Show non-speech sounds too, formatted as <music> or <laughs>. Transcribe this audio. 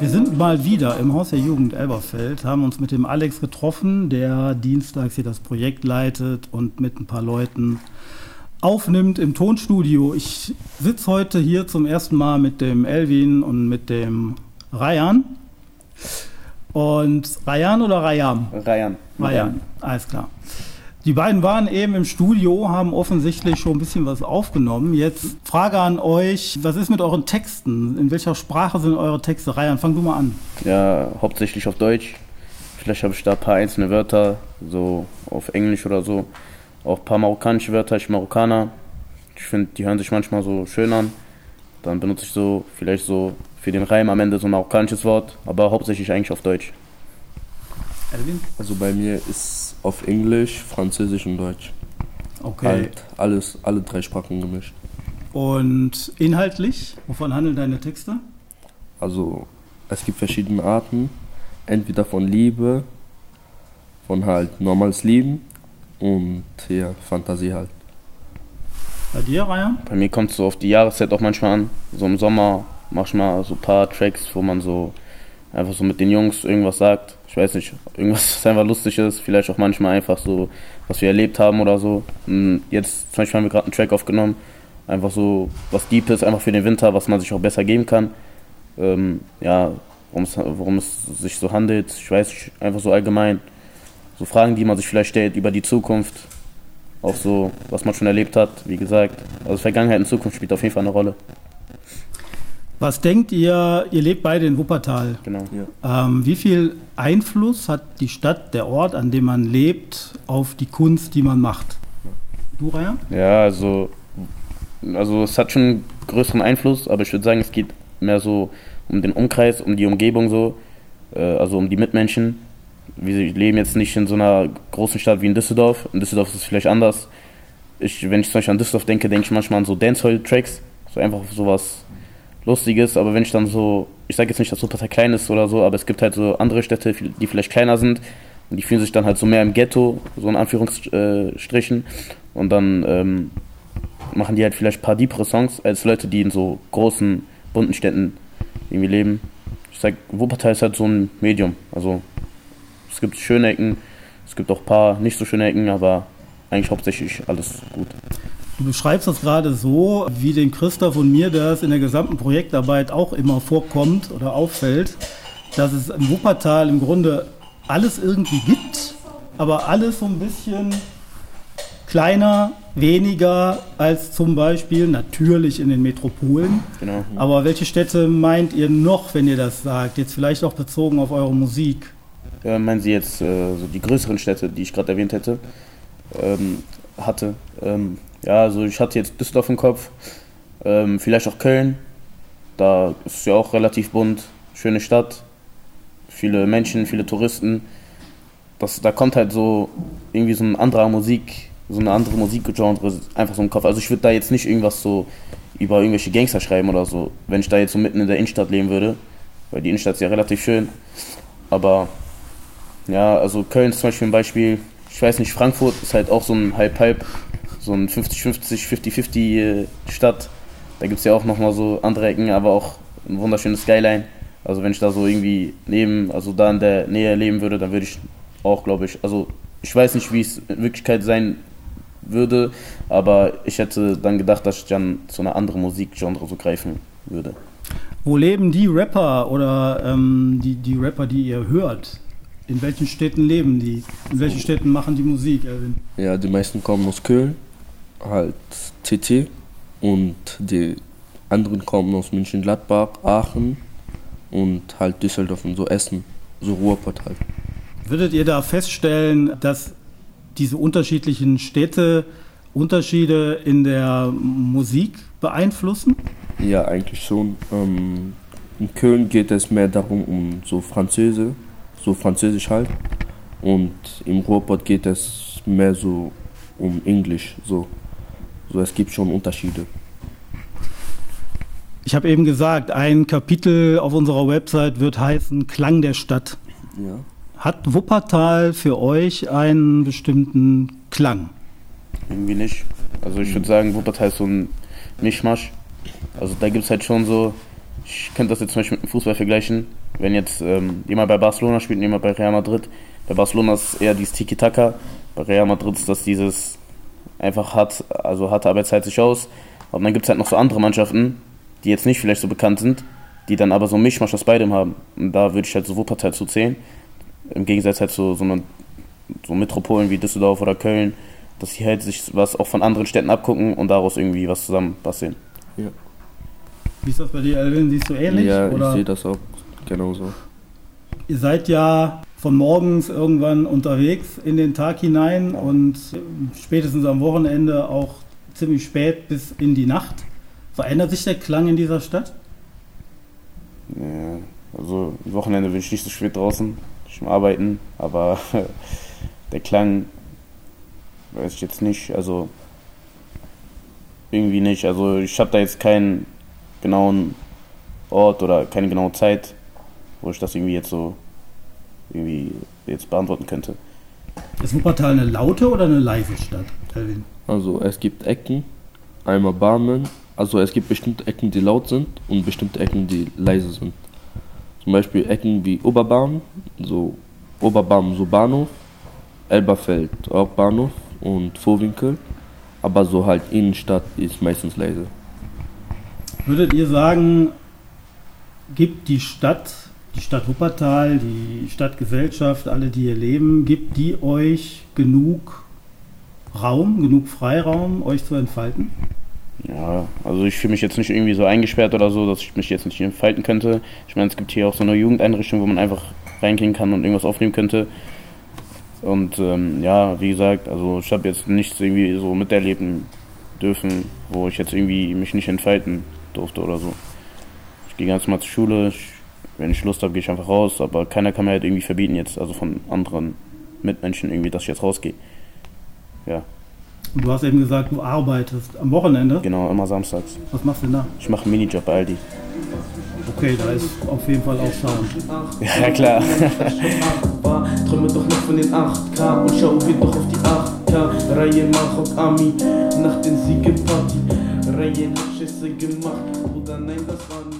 Wir sind mal wieder im Haus der Jugend Elberfeld, haben uns mit dem Alex getroffen, der dienstags hier das Projekt leitet und mit ein paar Leuten aufnimmt im Tonstudio. Ich sitze heute hier zum ersten Mal mit dem Elvin und mit dem Rayan. Und Rayan oder Rayam? Rayan. Rayan, alles klar. Die beiden waren eben im Studio, haben offensichtlich schon ein bisschen was aufgenommen. Jetzt Frage an euch, was ist mit euren Texten? In welcher Sprache sind eure Texte? Ryan, fang du mal an. Ja, hauptsächlich auf Deutsch. Vielleicht habe ich da ein paar einzelne Wörter, so auf Englisch oder so. Auch ein paar marokkanische Wörter, ich Marokkaner. Ich finde, die hören sich manchmal so schön an. Dann benutze ich so vielleicht so für den Reim am Ende so ein marokkanisches Wort, aber hauptsächlich eigentlich auf Deutsch. Elvin? Also bei mir ist auf Englisch, Französisch und Deutsch. Okay. Halt alles, alle drei Sprachen gemischt. Und inhaltlich, wovon handeln deine Texte? Also es gibt verschiedene Arten. Entweder von Liebe, von halt normales Leben und ja, Fantasie halt. Bei dir, Ryan? Bei mir kommt es so auf die Jahreszeit auch manchmal an. So im Sommer mach ich mal so ein paar Tracks, wo man so einfach so mit den Jungs irgendwas sagt. Ich weiß nicht, irgendwas, was <laughs> einfach lustig ist. Vielleicht auch manchmal einfach so, was wir erlebt haben oder so. Und jetzt zum Beispiel haben wir gerade einen Track aufgenommen. Einfach so was Deep ist, einfach für den Winter, was man sich auch besser geben kann. Ähm, ja, worum es sich so handelt. Ich weiß nicht, einfach so allgemein. So Fragen, die man sich vielleicht stellt über die Zukunft. Auch so, was man schon erlebt hat, wie gesagt. Also Vergangenheit und Zukunft spielt auf jeden Fall eine Rolle. Was denkt ihr, ihr lebt beide in Wuppertal. Genau. Ja. Ähm, wie viel Einfluss hat die Stadt, der Ort, an dem man lebt, auf die Kunst, die man macht? Du, Raya? Ja, also, also es hat schon einen größeren Einfluss, aber ich würde sagen, es geht mehr so um den Umkreis, um die Umgebung so, äh, also um die Mitmenschen. Wir leben jetzt nicht in so einer großen Stadt wie in Düsseldorf. In Düsseldorf ist es vielleicht anders. Ich, wenn ich zum Beispiel an Düsseldorf denke, denke ich manchmal an so Dancehall-Tracks, so einfach sowas Lustiges, aber wenn ich dann so, ich sage jetzt nicht, dass Wuppertal klein ist oder so, aber es gibt halt so andere Städte, die vielleicht kleiner sind und die fühlen sich dann halt so mehr im Ghetto, so in Anführungsstrichen und dann ähm, machen die halt vielleicht ein paar deepere Songs als Leute, die in so großen, bunten Städten irgendwie leben. Ich sag, Wuppertal ist halt so ein Medium, also es gibt schöne Ecken, es gibt auch ein paar nicht so schöne Ecken, aber eigentlich hauptsächlich alles gut. Du beschreibst das gerade so, wie den Christoph und mir das in der gesamten Projektarbeit auch immer vorkommt oder auffällt, dass es im Wuppertal im Grunde alles irgendwie gibt, aber alles so ein bisschen kleiner, weniger als zum Beispiel natürlich in den Metropolen. Genau. Aber welche Städte meint ihr noch, wenn ihr das sagt? Jetzt vielleicht auch bezogen auf eure Musik. Äh, meinen Sie jetzt äh, so die größeren Städte, die ich gerade erwähnt hätte, ähm, hatte? Ähm, ja, also ich hatte jetzt Düsseldorf im Kopf, ähm, vielleicht auch Köln. Da ist ja auch relativ bunt, schöne Stadt, viele Menschen, viele Touristen. Das, da kommt halt so irgendwie so ein anderer Musik, so eine andere Musikgenre einfach so im Kopf. Also ich würde da jetzt nicht irgendwas so über irgendwelche Gangster schreiben oder so, wenn ich da jetzt so mitten in der Innenstadt leben würde, weil die Innenstadt ist ja relativ schön. Aber ja, also Köln ist zum Beispiel ein Beispiel. Ich weiß nicht, Frankfurt ist halt auch so ein Halb-Halb so ein 50-50, 50-50 Stadt. Da gibt es ja auch nochmal so andere Ecken, aber auch ein wunderschönes Skyline. Also wenn ich da so irgendwie neben, also da in der Nähe leben würde, dann würde ich auch, glaube ich, also ich weiß nicht, wie es in Wirklichkeit sein würde, aber ich hätte dann gedacht, dass ich dann zu einer anderen Musikgenre so greifen würde. Wo leben die Rapper oder ähm, die, die Rapper, die ihr hört? In welchen Städten leben die? In welchen Städten machen die Musik, Erwin? Ja, die meisten kommen aus Köln, halt TT und die anderen kommen aus München-Gladbach, Aachen und halt Düsseldorf und so Essen, so Ruhrpott halt. Würdet ihr da feststellen, dass diese unterschiedlichen Städte Unterschiede in der Musik beeinflussen? Ja, eigentlich schon. Ähm, in Köln geht es mehr darum, um so Französe, so Französisch halt. Und im Ruhrpott geht es mehr so um Englisch, so. So, es gibt schon Unterschiede. Ich habe eben gesagt, ein Kapitel auf unserer Website wird heißen Klang der Stadt. Ja. Hat Wuppertal für euch einen bestimmten Klang? Irgendwie nicht. Also ich würde sagen, Wuppertal ist so ein Mischmasch. Also da gibt es halt schon so, ich könnte das jetzt zum Beispiel mit dem Fußball vergleichen. Wenn jetzt ähm, jemand bei Barcelona spielt und jemand bei Real Madrid, bei Barcelona ist eher dieses Tiki-Taka, bei Real Madrid ist das dieses einfach hart, also harte Arbeit zahlt sich aus. Und dann gibt es halt noch so andere Mannschaften, die jetzt nicht vielleicht so bekannt sind, die dann aber so ein Mischmasch aus beidem haben. Und da würde ich halt so Wuppertal zu zählen. Im Gegensatz halt zu so, einer, so Metropolen wie Düsseldorf oder Köln, dass sie halt sich was auch von anderen Städten abgucken und daraus irgendwie was zusammen basteln. Wie ist das bei dir, Alvin? Siehst du ähnlich? Ja, oder? ich sehe das auch genauso. Ihr seid ja von morgens irgendwann unterwegs in den Tag hinein und spätestens am Wochenende auch ziemlich spät bis in die Nacht. Verändert sich der Klang in dieser Stadt? Ja, also am Wochenende bin ich nicht so spät draußen, ich bin arbeiten, aber <laughs> der Klang weiß ich jetzt nicht, also irgendwie nicht. Also ich habe da jetzt keinen genauen Ort oder keine genaue Zeit, wo ich das irgendwie jetzt so irgendwie jetzt beantworten könnte. Ist Wuppertal eine laute oder eine leise Stadt, Alvin? Also es gibt Ecken, einmal Barmen, also es gibt bestimmte Ecken, die laut sind und bestimmte Ecken, die leise sind. Zum Beispiel Ecken wie Oberbarm, so Oberbarm so Bahnhof, Elberfeld auch Bahnhof und Vorwinkel, aber so halt Innenstadt ist meistens leise. Würdet ihr sagen, gibt die Stadt, die Stadt Wuppertal, die Stadtgesellschaft, alle, die hier leben, gibt die euch genug Raum, genug Freiraum, euch zu entfalten? Ja, also ich fühle mich jetzt nicht irgendwie so eingesperrt oder so, dass ich mich jetzt nicht entfalten könnte. Ich meine, es gibt hier auch so eine Jugendeinrichtung, wo man einfach reingehen kann und irgendwas aufnehmen könnte. Und ähm, ja, wie gesagt, also ich habe jetzt nichts irgendwie so miterleben dürfen, wo ich jetzt irgendwie mich nicht entfalten durfte oder so. Ich gehe ganz mal zur Schule, ich, wenn ich Lust habe, gehe ich einfach raus, aber keiner kann mir halt irgendwie verbieten jetzt, also von anderen Mitmenschen irgendwie, dass ich jetzt rausgehe. Ja, Und du hast eben gesagt, du arbeitest am Wochenende. genau, immer samstags. Was machst du denn da? Ich mache einen Minijob bei Aldi. Okay, da ist auf jeden Fall auch Sound. Ja, <laughs> klar. Träume doch noch von den 8K und schau wir doch auf die 8K. Reihe Machok Ami nach den Siegeparty. Reihen hat Schüsse gemacht. Oder nein, das war nie.